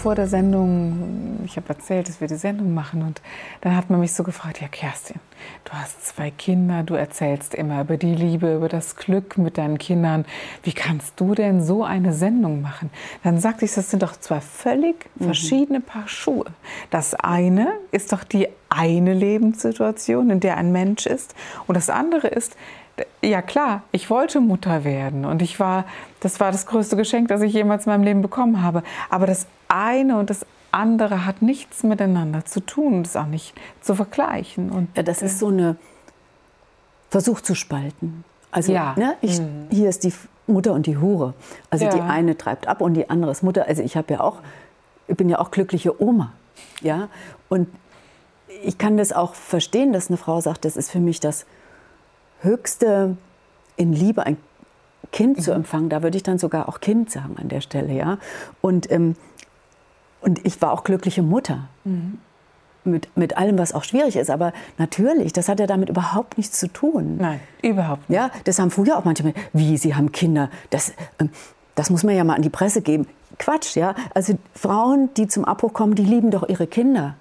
Vor der Sendung, ich habe erzählt, dass wir die Sendung machen und dann hat man mich so gefragt, ja Kerstin, du hast zwei Kinder, du erzählst immer über die Liebe, über das Glück mit deinen Kindern. Wie kannst du denn so eine Sendung machen? Dann sagte ich, das sind doch zwei völlig mhm. verschiedene Paar Schuhe. Das eine ist doch die eine Lebenssituation, in der ein Mensch ist und das andere ist, ja klar, ich wollte Mutter werden und ich war, das war das größte Geschenk, das ich jemals in meinem Leben bekommen habe. Aber das eine und das andere hat nichts miteinander zu tun und ist auch nicht zu vergleichen. Und, ja, das ist so eine Versuch zu spalten. Also ja. ne, ich, mhm. hier ist die Mutter und die Hure. Also ja. die eine treibt ab und die andere ist Mutter. Also ich habe ja auch, ich bin ja auch glückliche Oma. Ja? Und ich kann das auch verstehen, dass eine Frau sagt, das ist für mich das Höchste in Liebe, ein Kind mhm. zu empfangen. Da würde ich dann sogar auch Kind sagen an der Stelle. Ja? Und ähm, und ich war auch glückliche Mutter. Mhm. Mit, mit allem, was auch schwierig ist. Aber natürlich, das hat ja damit überhaupt nichts zu tun. Nein, überhaupt nicht. Ja, das haben früher auch manche, wie, sie haben Kinder. Das, ähm, das muss man ja mal an die Presse geben. Quatsch, ja. Also Frauen, die zum Abbruch kommen, die lieben doch ihre Kinder.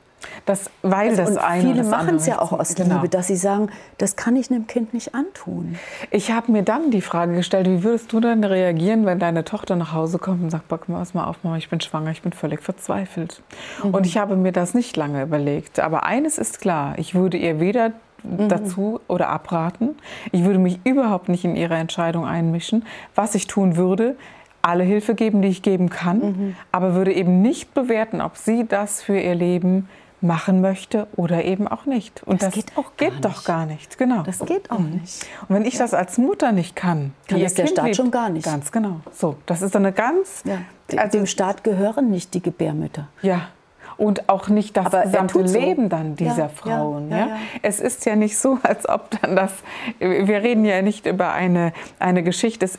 Das, weil also, das eine Viele machen es ja auch aus genau. Liebe, dass sie sagen, das kann ich einem Kind nicht antun. Ich habe mir dann die Frage gestellt, wie würdest du dann reagieren, wenn deine Tochter nach Hause kommt und sagt, pass mal auf, Mama, ich bin schwanger, ich bin völlig verzweifelt. Mhm. Und ich habe mir das nicht lange überlegt. Aber eines ist klar, ich würde ihr weder mhm. dazu oder abraten. Ich würde mich überhaupt nicht in ihre Entscheidung einmischen. Was ich tun würde, alle Hilfe geben, die ich geben kann, mhm. aber würde eben nicht bewerten, ob sie das für ihr Leben machen möchte oder eben auch nicht. Und das, das geht, auch geht doch gar nicht. Genau. Das geht auch mhm. nicht. Und wenn ich ja. das als Mutter nicht kann, kann das der kind Staat liebt, schon gar nicht. Ganz genau. So, das ist eine ganz. Ja. Also, dem Staat gehören nicht die Gebärmütter. Ja. Und auch nicht das Aber gesamte Leben so. dann dieser ja, Frauen. Ja, Es ist ja nicht so, als ob dann das. Wir reden ja nicht über eine, eine Geschichte. Es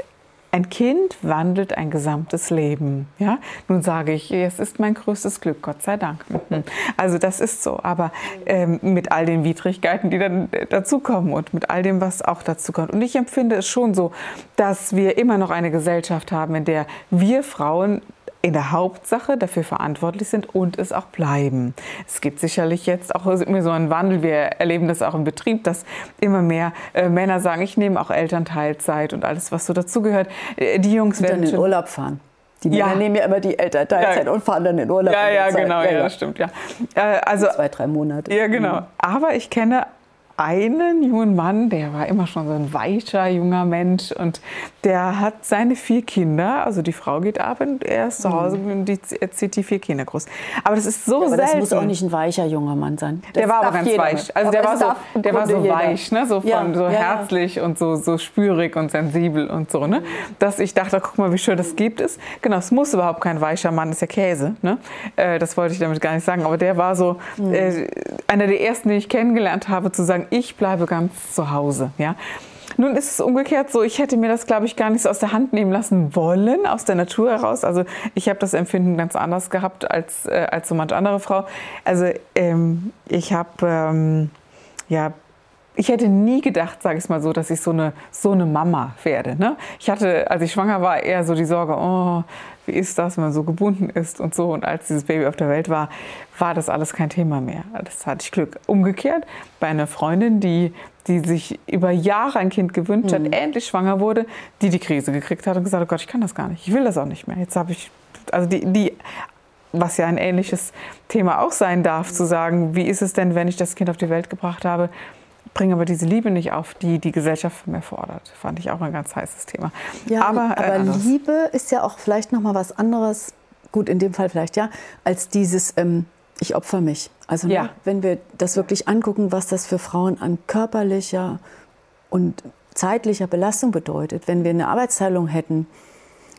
ein Kind wandelt ein gesamtes Leben. Ja? Nun sage ich, es ist mein größtes Glück, Gott sei Dank. Also das ist so. Aber ähm, mit all den Widrigkeiten, die dann dazukommen und mit all dem, was auch dazu kommt. Und ich empfinde es schon so, dass wir immer noch eine Gesellschaft haben, in der wir Frauen in der Hauptsache dafür verantwortlich sind und es auch bleiben. Es gibt sicherlich jetzt auch immer so einen Wandel. Wir erleben das auch im Betrieb, dass immer mehr äh, Männer sagen, ich nehme auch Elternteilzeit und alles, was so dazugehört. Äh, die Jungs werden dann in Urlaub fahren. Die Männer ja. nehmen ja immer die Elternteilzeit ja. und fahren dann in Urlaub. Ja, ja, genau, ja, ja, das stimmt, ja. Äh, also zwei, drei Monate. Ja, genau. Mhm. Aber ich kenne einen jungen Mann, der war immer schon so ein weicher junger Mensch und der hat seine vier Kinder, also die Frau geht ab und er ist zu Hause mhm. und die, er zieht die vier Kinder groß. Aber das ist so ja, aber selten. Das muss auch nicht ein weicher junger Mann sein. Das der war aber ganz weich. Also aber der war so, der war so weich, ne? so, von, ja, so ja, herzlich und so, so spürig und sensibel und so. Ne? Dass ich dachte, guck mal, wie schön das gibt es. Genau, es muss überhaupt kein weicher Mann, das ist ja Käse. Ne? Äh, das wollte ich damit gar nicht sagen. Aber der war so mhm. äh, einer der ersten, den ich kennengelernt habe, zu sagen, ich bleibe ganz zu Hause. Ja? Nun ist es umgekehrt so, ich hätte mir das, glaube ich, gar nicht so aus der Hand nehmen lassen wollen, aus der Natur heraus. Also ich habe das Empfinden ganz anders gehabt als, äh, als so manche andere Frau. Also ähm, ich habe, ähm, ja, ich hätte nie gedacht, sage ich mal so, dass ich so eine, so eine Mama werde. Ne? Ich hatte, als ich schwanger war, eher so die Sorge, oh, wie ist das, wenn man so gebunden ist und so. Und als dieses Baby auf der Welt war, war das alles kein Thema mehr. Das hatte ich Glück. Umgekehrt bei einer Freundin, die, die sich über Jahre ein Kind gewünscht mhm. hat, endlich schwanger wurde, die die Krise gekriegt hat und gesagt hat, oh Gott, ich kann das gar nicht, ich will das auch nicht mehr. Jetzt habe ich, also die, die was ja ein ähnliches Thema auch sein darf, zu sagen, wie ist es denn, wenn ich das Kind auf die Welt gebracht habe, bringe aber diese Liebe nicht auf, die die Gesellschaft von mir fordert. Fand ich auch ein ganz heißes Thema. Ja, aber, äh, aber Liebe ist ja auch vielleicht noch mal was anderes. Gut, in dem Fall vielleicht ja, als dieses ähm, ich opfer mich. Also ne, ja. ne, wenn wir das wirklich angucken, was das für Frauen an körperlicher und zeitlicher Belastung bedeutet, wenn wir eine Arbeitsteilung hätten,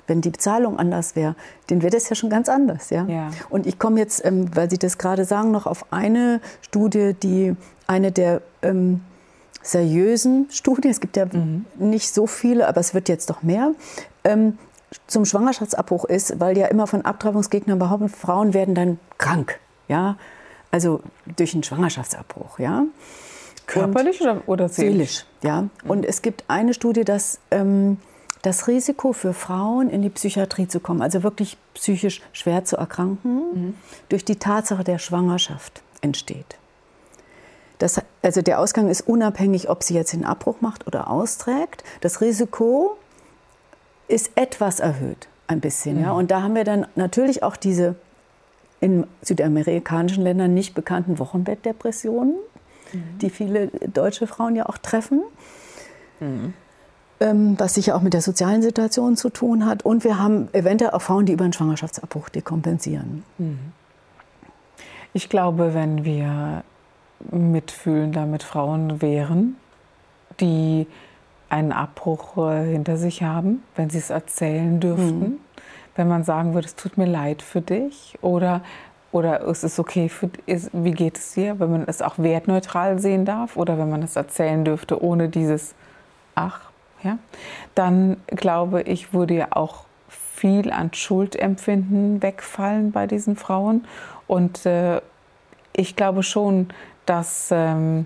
wenn die Bezahlung anders wäre, dann wäre das ja schon ganz anders. Ja? ja. Und ich komme jetzt, ähm, weil Sie das gerade sagen, noch auf eine Studie, die eine der ähm, seriösen Studien, es gibt ja mhm. nicht so viele, aber es wird jetzt doch mehr, ähm, zum Schwangerschaftsabbruch ist, weil ja immer von Abtreibungsgegnern behaupten, Frauen werden dann krank. Ja? Also durch einen Schwangerschaftsabbruch. Ja? Körperlich oder, oder seelisch? Seelisch, ja. Mhm. Und es gibt eine Studie, dass ähm, das Risiko für Frauen in die Psychiatrie zu kommen, also wirklich psychisch schwer zu erkranken, mhm. durch die Tatsache der Schwangerschaft entsteht. Das, also der Ausgang ist unabhängig, ob sie jetzt den Abbruch macht oder austrägt. Das Risiko ist etwas erhöht, ein bisschen. Mhm. Ja? Und da haben wir dann natürlich auch diese in südamerikanischen Ländern nicht bekannten Wochenbettdepressionen, mhm. die viele deutsche Frauen ja auch treffen. Ähm, was sicher auch mit der sozialen Situation zu tun hat. Und wir haben eventuell auch Frauen, die über einen Schwangerschaftsabbruch dekompensieren. Mhm. Ich glaube, wenn wir mitfühlender mit Frauen wären, die einen Abbruch äh, hinter sich haben, wenn sie es erzählen dürften. Mhm. Wenn man sagen würde, es tut mir leid für dich oder, oder es ist okay, für, ist, wie geht es dir, wenn man es auch wertneutral sehen darf oder wenn man es erzählen dürfte ohne dieses Ach, ja, dann glaube ich, würde ja auch viel an Schuldempfinden wegfallen bei diesen Frauen. Und äh, ich glaube schon, dass ähm,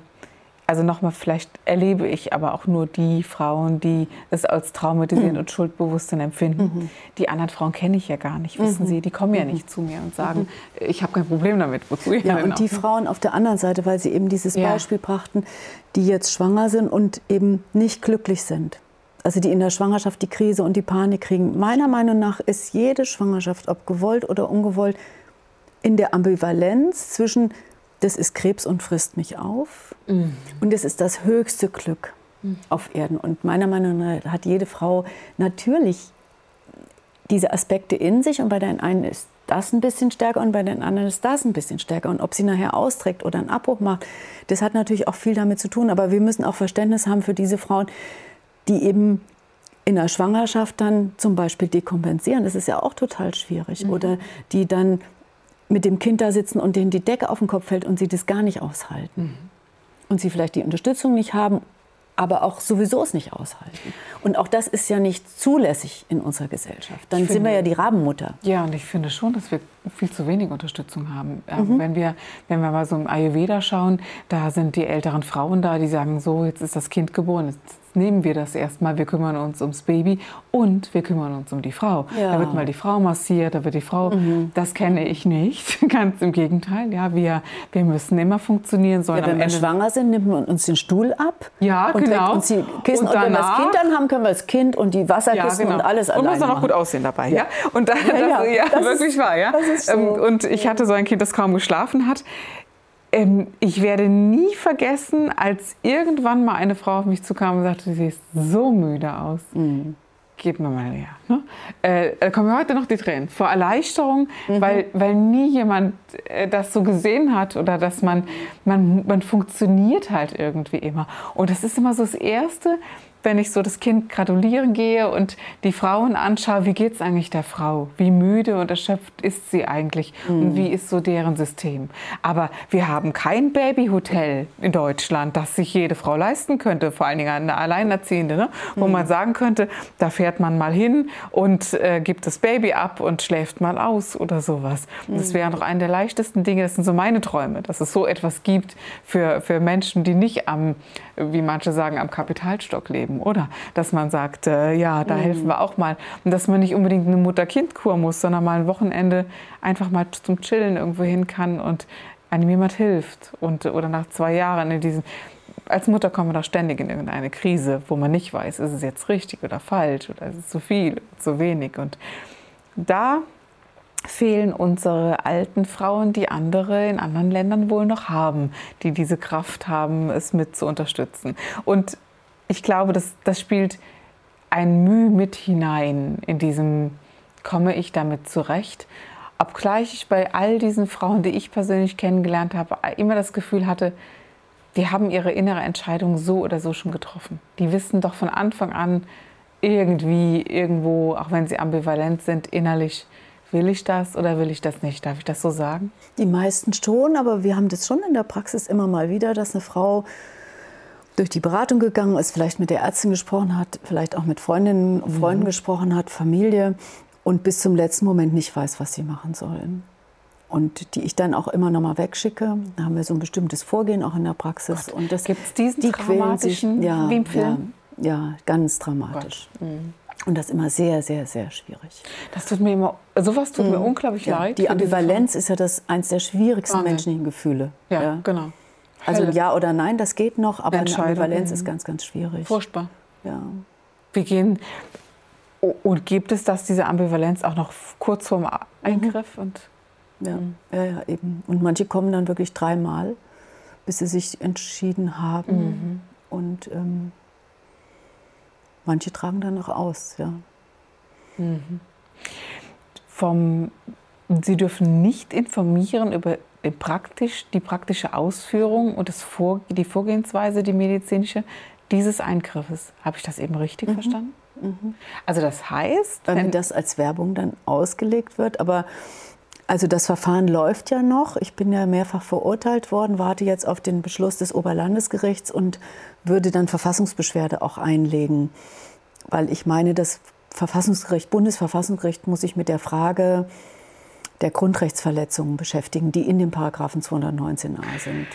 also nochmal, vielleicht erlebe ich aber auch nur die Frauen, die es als traumatisierend mhm. und schuldbewusst empfinden. Mhm. Die anderen Frauen kenne ich ja gar nicht, wissen mhm. Sie. Die kommen ja mhm. nicht zu mir und sagen, mhm. ich habe kein Problem damit, wozu ich Ja, und die Frauen auf der anderen Seite, weil Sie eben dieses ja. Beispiel brachten, die jetzt schwanger sind und eben nicht glücklich sind. Also die in der Schwangerschaft die Krise und die Panik kriegen. Meiner Meinung nach ist jede Schwangerschaft, ob gewollt oder ungewollt, in der Ambivalenz zwischen das ist Krebs und frisst mich auf. Mhm. Und es ist das höchste Glück mhm. auf Erden. Und meiner Meinung nach hat jede Frau natürlich diese Aspekte in sich. Und bei den einen ist das ein bisschen stärker und bei den anderen ist das ein bisschen stärker. Und ob sie nachher austrägt oder einen Abbruch macht, das hat natürlich auch viel damit zu tun. Aber wir müssen auch Verständnis haben für diese Frauen, die eben in der Schwangerschaft dann zum Beispiel dekompensieren. Das ist ja auch total schwierig. Mhm. Oder die dann mit dem Kind da sitzen und denen die Decke auf den Kopf fällt und sie das gar nicht aushalten. Mhm. Und sie vielleicht die Unterstützung nicht haben, aber auch sowieso es nicht aushalten. Und auch das ist ja nicht zulässig in unserer Gesellschaft. Dann finde, sind wir ja die Rabenmutter. Ja, und ich finde schon, dass wir viel zu wenig Unterstützung haben. Ähm, mhm. Wenn, wir, wenn wir mal so im Ayurveda schauen, da sind die älteren Frauen da, die sagen so, jetzt ist das Kind geboren, jetzt nehmen wir das erstmal, wir kümmern uns ums Baby und wir kümmern uns um die Frau. Ja. Da wird mal die Frau massiert, da wird die Frau, mhm. das kenne ich nicht, ganz im Gegenteil. Ja, wir, wir müssen immer funktionieren. Ja, wenn wir schwanger sind, nimmt man uns den Stuhl ab ja, und genau. uns die Kissen. Und, danach, und, wenn wir das Kind dann haben, können wir das Kind und die Wasserkissen ja, genau. und alles alleine Und muss auch noch gut aussehen dabei. Ja. Und dann, ja, das, ja, das wirklich ist, wahr. Ja. So. Ähm, und ich hatte so ein Kind, das kaum geschlafen hat ähm, ich werde nie vergessen, als irgendwann mal eine Frau auf mich zukam und sagte, sie siehst so müde aus. Mhm. Gib mir mal her. Ne? Äh, da kommen mir heute noch die Tränen. Vor Erleichterung, mhm. weil, weil nie jemand äh, das so gesehen hat oder dass man, man, man funktioniert halt irgendwie immer. Und das ist immer so das Erste, wenn ich so das Kind gratulieren gehe und die Frauen anschaue, wie geht es eigentlich der Frau? Wie müde und erschöpft ist sie eigentlich? Mhm. Und wie ist so deren System? Aber wir haben kein Babyhotel in Deutschland, das sich jede Frau leisten könnte, vor allen Dingen eine Alleinerziehende, ne? wo mhm. man sagen könnte, da fährt man mal hin und äh, gibt das Baby ab und schläft mal aus oder sowas. Mhm. Das wäre noch eine der leichtesten Dinge, das sind so meine Träume, dass es so etwas gibt für, für Menschen, die nicht am, wie manche sagen, am Kapitalstock leben geben, oder? Dass man sagt, äh, ja, da mhm. helfen wir auch mal. Und dass man nicht unbedingt eine Mutter-Kind-Kur muss, sondern mal ein Wochenende einfach mal zum Chillen irgendwo hin kann und einem jemand hilft. Und, oder nach zwei Jahren in diesen als Mutter kommt man doch ständig in irgendeine Krise, wo man nicht weiß, ist es jetzt richtig oder falsch oder ist es zu viel, oder zu wenig. Und da fehlen unsere alten Frauen, die andere in anderen Ländern wohl noch haben, die diese Kraft haben, es mit zu unterstützen. Und ich glaube, das, das spielt ein Mühe mit hinein in diesem, komme ich damit zurecht? Obgleich ich bei all diesen Frauen, die ich persönlich kennengelernt habe, immer das Gefühl hatte, die haben ihre innere Entscheidung so oder so schon getroffen. Die wissen doch von Anfang an, irgendwie, irgendwo, auch wenn sie ambivalent sind, innerlich, will ich das oder will ich das nicht? Darf ich das so sagen? Die meisten schon, aber wir haben das schon in der Praxis immer mal wieder, dass eine Frau durch die Beratung gegangen ist, vielleicht mit der Ärztin gesprochen hat, vielleicht auch mit Freundinnen und Freunden mhm. gesprochen hat, Familie und bis zum letzten Moment nicht weiß, was sie machen sollen. Und die ich dann auch immer noch mal wegschicke. Da haben wir so ein bestimmtes Vorgehen auch in der Praxis. Gott. Und das gibt es diesen die dramatischen, sich, ja, wie im Film? Ja, ja ganz dramatisch. Mhm. Und das ist immer sehr, sehr, sehr schwierig. Das tut mir immer, sowas tut mhm. mir unglaublich ja. leid. Die Ambivalenz ist ja das eins der schwierigsten Wahnsinn. menschlichen Gefühle. Ja, ja. Genau. Also ja oder nein, das geht noch, aber eine Ambivalenz ist ganz, ganz schwierig. Furchtbar. Ja. Wir gehen. Und gibt es das, diese Ambivalenz auch noch kurz vorm Eingriff? Mhm. Und, ja. Mhm. ja, ja, eben. Und manche kommen dann wirklich dreimal, bis sie sich entschieden haben. Mhm. Und ähm, manche tragen dann noch aus, ja. Mhm. Vom, Sie dürfen nicht informieren über praktisch, die praktische Ausführung und das Vor, die Vorgehensweise, die medizinische dieses Eingriffes. Habe ich das eben richtig mhm. verstanden? Mhm. Also das heißt, wenn, wenn das als Werbung dann ausgelegt wird, aber also das Verfahren läuft ja noch. Ich bin ja mehrfach verurteilt worden, warte jetzt auf den Beschluss des Oberlandesgerichts und würde dann Verfassungsbeschwerde auch einlegen, weil ich meine, das Verfassungsgericht, Bundesverfassungsgericht muss sich mit der Frage der Grundrechtsverletzungen beschäftigen, die in dem Paragraphen 219a sind.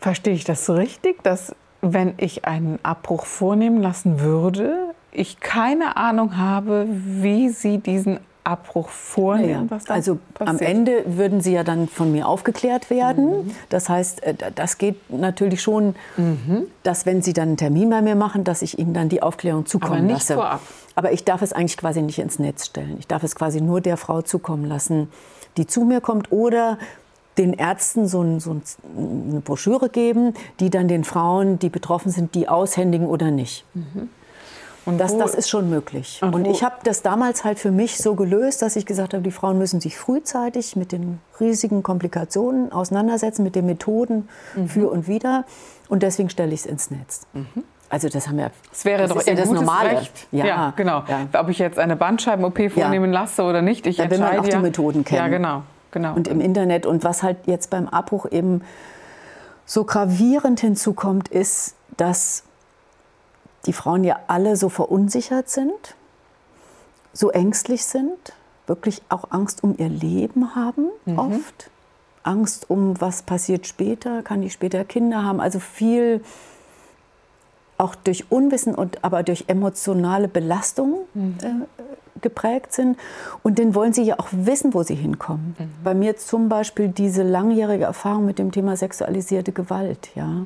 Verstehe ich das richtig, dass wenn ich einen Abbruch vornehmen lassen würde, ich keine Ahnung habe, wie Sie diesen Abbruch vornehmen? Ja, also passiert? am Ende würden Sie ja dann von mir aufgeklärt werden. Mhm. Das heißt, äh, das geht natürlich schon, mhm. dass wenn Sie dann einen Termin bei mir machen, dass ich Ihnen dann die Aufklärung zukommen Aber nicht lasse. Vorab. Aber ich darf es eigentlich quasi nicht ins Netz stellen. Ich darf es quasi nur der Frau zukommen lassen, die zu mir kommt oder den Ärzten so, ein, so, eine Broschüre geben, die dann den Frauen, die betroffen sind, die aushändigen oder nicht. Mhm. Und das, das ist schon möglich. Und, und ich habe das damals halt für mich so gelöst, dass ich gesagt habe, die Frauen müssen sich frühzeitig mit den riesigen Komplikationen auseinandersetzen, mit den Methoden mhm. für und wieder. Und deswegen stelle ich es ins Netz. Mhm. Also das haben wir. Das wäre das doch ja das Normale. Recht. Ja, ja genau. Ja. Ob ich jetzt eine Bandscheiben-OP vornehmen lasse oder nicht, ich da will man auch die Methoden kennen. Ja, genau, genau. Und im Internet und was halt jetzt beim Abbruch eben so gravierend hinzukommt, ist, dass die Frauen ja alle so verunsichert sind, so ängstlich sind, wirklich auch Angst um ihr Leben haben mhm. oft. Angst um, was passiert später, kann ich später Kinder haben. Also viel auch durch Unwissen und aber durch emotionale Belastung mhm. äh, geprägt sind. Und dann wollen sie ja auch wissen, wo sie hinkommen. Mhm. Bei mir zum Beispiel diese langjährige Erfahrung mit dem Thema sexualisierte Gewalt. Ja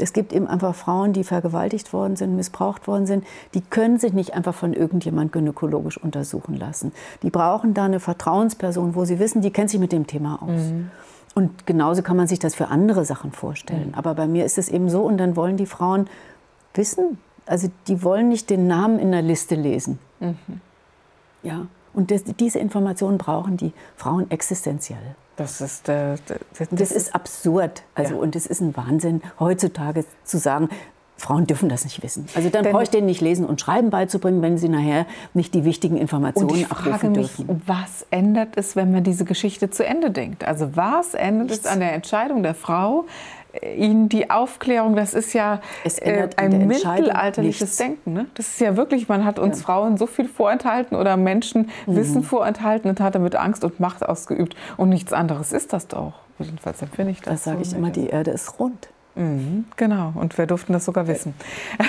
es gibt eben einfach Frauen, die vergewaltigt worden sind, missbraucht worden sind, die können sich nicht einfach von irgendjemand gynäkologisch untersuchen lassen. Die brauchen da eine Vertrauensperson, wo sie wissen, die kennt sich mit dem Thema aus. Mhm. Und genauso kann man sich das für andere Sachen vorstellen. Mhm. Aber bei mir ist es eben so, und dann wollen die Frauen wissen, also die wollen nicht den Namen in der Liste lesen. Mhm. Ja. Und das, diese Informationen brauchen die Frauen existenziell. Das ist, äh, das, das ist absurd. Also, ja. Und es ist ein Wahnsinn, heutzutage zu sagen, Frauen dürfen das nicht wissen. Also dann brauche ich denen nicht lesen und schreiben beizubringen, wenn sie nachher nicht die wichtigen Informationen und ich frage mich, dürfen. Was ändert es, wenn man diese Geschichte zu Ende denkt? Also was ändert Nichts. es an der Entscheidung der Frau, Ihnen die Aufklärung, das ist ja äh, ein mittelalterliches Denken. Ne? Das ist ja wirklich, man hat uns ja. Frauen so viel vorenthalten oder Menschen mhm. Wissen vorenthalten und hat damit Angst und Macht ausgeübt. Und nichts anderes ist das doch. Jedenfalls empfinde ich das. Das sage so ich immer, die Erde ist rund. Mhm, genau, und wir durften das sogar wissen.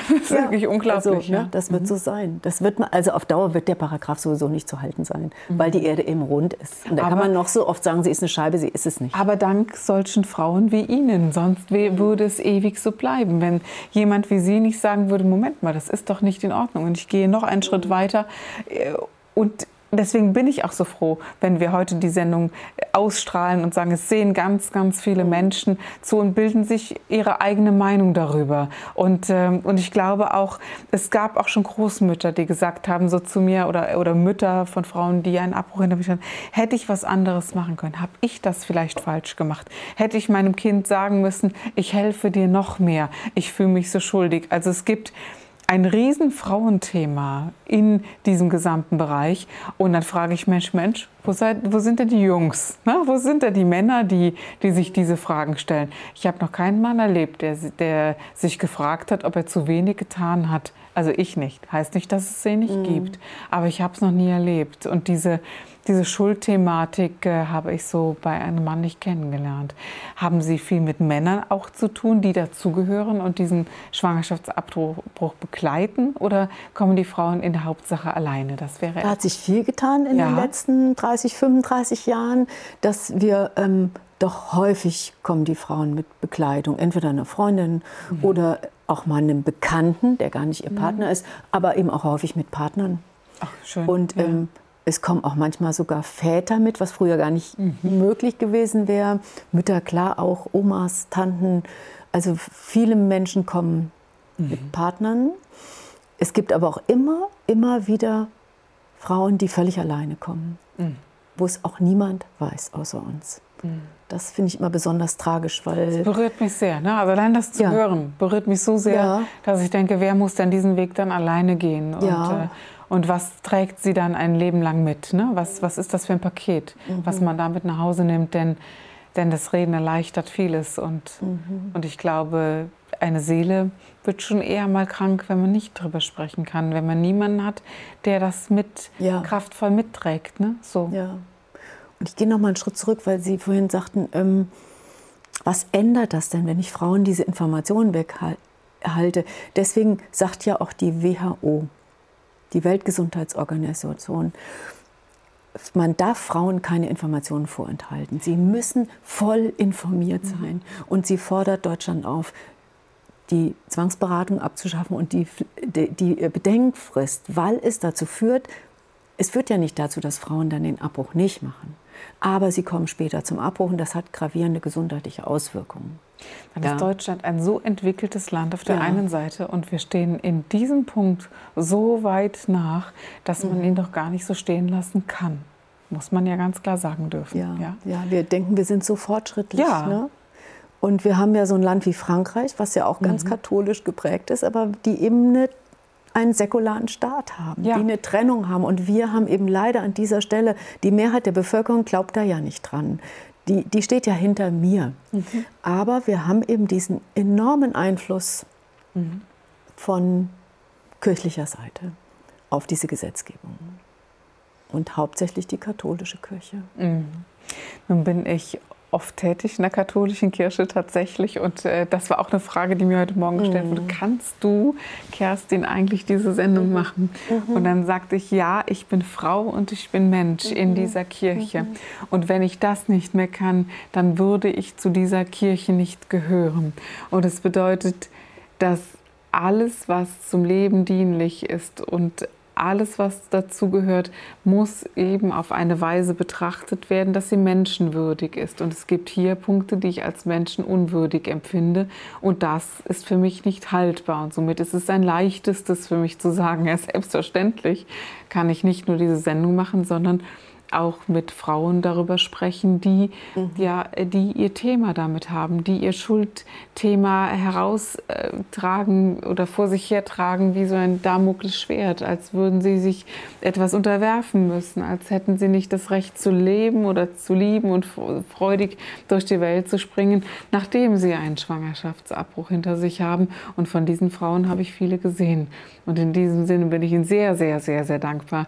Das ist ja, wirklich unglaublich. Also, ja. ne, das wird mhm. so sein. Das wird man, also auf Dauer wird der Paragraph sowieso nicht zu halten sein, mhm. weil die Erde eben rund ist. Und da aber, kann man noch so oft sagen, sie ist eine Scheibe, sie ist es nicht. Aber dank solchen Frauen wie Ihnen, sonst würde es ewig so bleiben. Wenn jemand wie Sie nicht sagen würde, Moment mal, das ist doch nicht in Ordnung und ich gehe noch einen Schritt mhm. weiter äh, und deswegen bin ich auch so froh, wenn wir heute die Sendung ausstrahlen und sagen, es sehen ganz, ganz viele Menschen zu und bilden sich ihre eigene Meinung darüber. Und, ähm, und ich glaube auch, es gab auch schon Großmütter, die gesagt haben, so zu mir, oder, oder Mütter von Frauen, die einen Abbruch hinter mich hatten, hätte ich was anderes machen können? Habe ich das vielleicht falsch gemacht? Hätte ich meinem Kind sagen müssen, ich helfe dir noch mehr, ich fühle mich so schuldig? Also es gibt ein riesen Frauenthema in diesem gesamten Bereich. Und dann frage ich, Mensch, Mensch, wo, seid, wo sind denn die Jungs? Ne? Wo sind denn die Männer, die, die sich diese Fragen stellen? Ich habe noch keinen Mann erlebt, der, der sich gefragt hat, ob er zu wenig getan hat. Also ich nicht. Heißt nicht, dass es sie nicht mhm. gibt. Aber ich habe es noch nie erlebt. Und diese, diese Schuldthematik äh, habe ich so bei einem Mann nicht kennengelernt. Haben Sie viel mit Männern auch zu tun, die dazugehören und diesen Schwangerschaftsabbruch begleiten? Oder kommen die Frauen in der Hauptsache alleine? Das wäre da hat sich viel getan in ja. den letzten 30, 35 Jahren, dass wir ähm, doch häufig kommen die Frauen mit Bekleidung, entweder einer Freundin mhm. oder auch mal einem Bekannten, der gar nicht ihr Partner mhm. ist, aber eben auch häufig mit Partnern. Ach, schön. Und ja. Es kommen auch manchmal sogar Väter mit, was früher gar nicht mhm. möglich gewesen wäre. Mütter, klar, auch Omas, Tanten. Also viele Menschen kommen mhm. mit Partnern. Es gibt aber auch immer, immer wieder Frauen, die völlig alleine kommen, mhm. wo es auch niemand weiß außer uns. Mhm. Das finde ich immer besonders tragisch, weil. Das berührt mich sehr. Ne? Also allein das zu ja. hören berührt mich so sehr, ja. dass ich denke, wer muss denn diesen Weg dann alleine gehen? Und, ja. äh, und was trägt sie dann ein Leben lang mit? Ne? Was, was ist das für ein Paket, mhm. was man damit nach Hause nimmt? Denn, denn das Reden erleichtert vieles. Und, mhm. und ich glaube, eine Seele wird schon eher mal krank, wenn man nicht drüber sprechen kann, wenn man niemanden hat, der das mit ja. kraftvoll mitträgt. Ne? So. Ja. Und ich gehe noch mal einen Schritt zurück, weil Sie vorhin sagten, ähm, was ändert das denn, wenn ich Frauen diese Informationen weghalte? Deswegen sagt ja auch die WHO, die Weltgesundheitsorganisation, man darf Frauen keine Informationen vorenthalten. Sie müssen voll informiert mhm. sein. Und sie fordert Deutschland auf, die Zwangsberatung abzuschaffen und die, die, die Bedenkfrist, weil es dazu führt, es führt ja nicht dazu, dass Frauen dann den Abbruch nicht machen. Aber sie kommen später zum Abbruch und das hat gravierende gesundheitliche Auswirkungen. Dann ja. ist Deutschland ein so entwickeltes Land auf der ja. einen Seite und wir stehen in diesem Punkt so weit nach, dass man mhm. ihn doch gar nicht so stehen lassen kann. Muss man ja ganz klar sagen dürfen. Ja, ja. ja wir denken, wir sind so fortschrittlich. Ja. Ne? Und wir haben ja so ein Land wie Frankreich, was ja auch ganz mhm. katholisch geprägt ist, aber die eben eine einen säkularen Staat haben, ja. die eine Trennung haben. Und wir haben eben leider an dieser Stelle, die Mehrheit der Bevölkerung glaubt da ja nicht dran die, die steht ja hinter mir. Mhm. Aber wir haben eben diesen enormen Einfluss mhm. von kirchlicher Seite auf diese Gesetzgebung. Und hauptsächlich die katholische Kirche. Mhm. Nun bin ich oft tätig in der katholischen Kirche tatsächlich. Und äh, das war auch eine Frage, die mir heute Morgen gestellt wurde. Mhm. Kannst du, Kerstin, eigentlich diese Sendung mhm. machen? Mhm. Und dann sagte ich, ja, ich bin Frau und ich bin Mensch in dieser Kirche. Und wenn ich das nicht mehr kann, dann würde ich zu dieser Kirche nicht gehören. Und es bedeutet, dass alles, was zum Leben dienlich ist und alles, was dazugehört, muss eben auf eine Weise betrachtet werden, dass sie menschenwürdig ist. Und es gibt hier Punkte, die ich als menschenunwürdig empfinde. Und das ist für mich nicht haltbar. Und somit ist es ein leichtestes für mich zu sagen, ja, selbstverständlich kann ich nicht nur diese Sendung machen, sondern auch mit Frauen darüber sprechen, die, mhm. ja, die ihr Thema damit haben, die ihr Schuldthema heraustragen oder vor sich hertragen wie so ein Damoklesschwert, als würden sie sich etwas unterwerfen müssen, als hätten sie nicht das Recht zu leben oder zu lieben und freudig durch die Welt zu springen, nachdem sie einen Schwangerschaftsabbruch hinter sich haben. Und von diesen Frauen habe ich viele gesehen. Und in diesem Sinne bin ich Ihnen sehr, sehr, sehr, sehr dankbar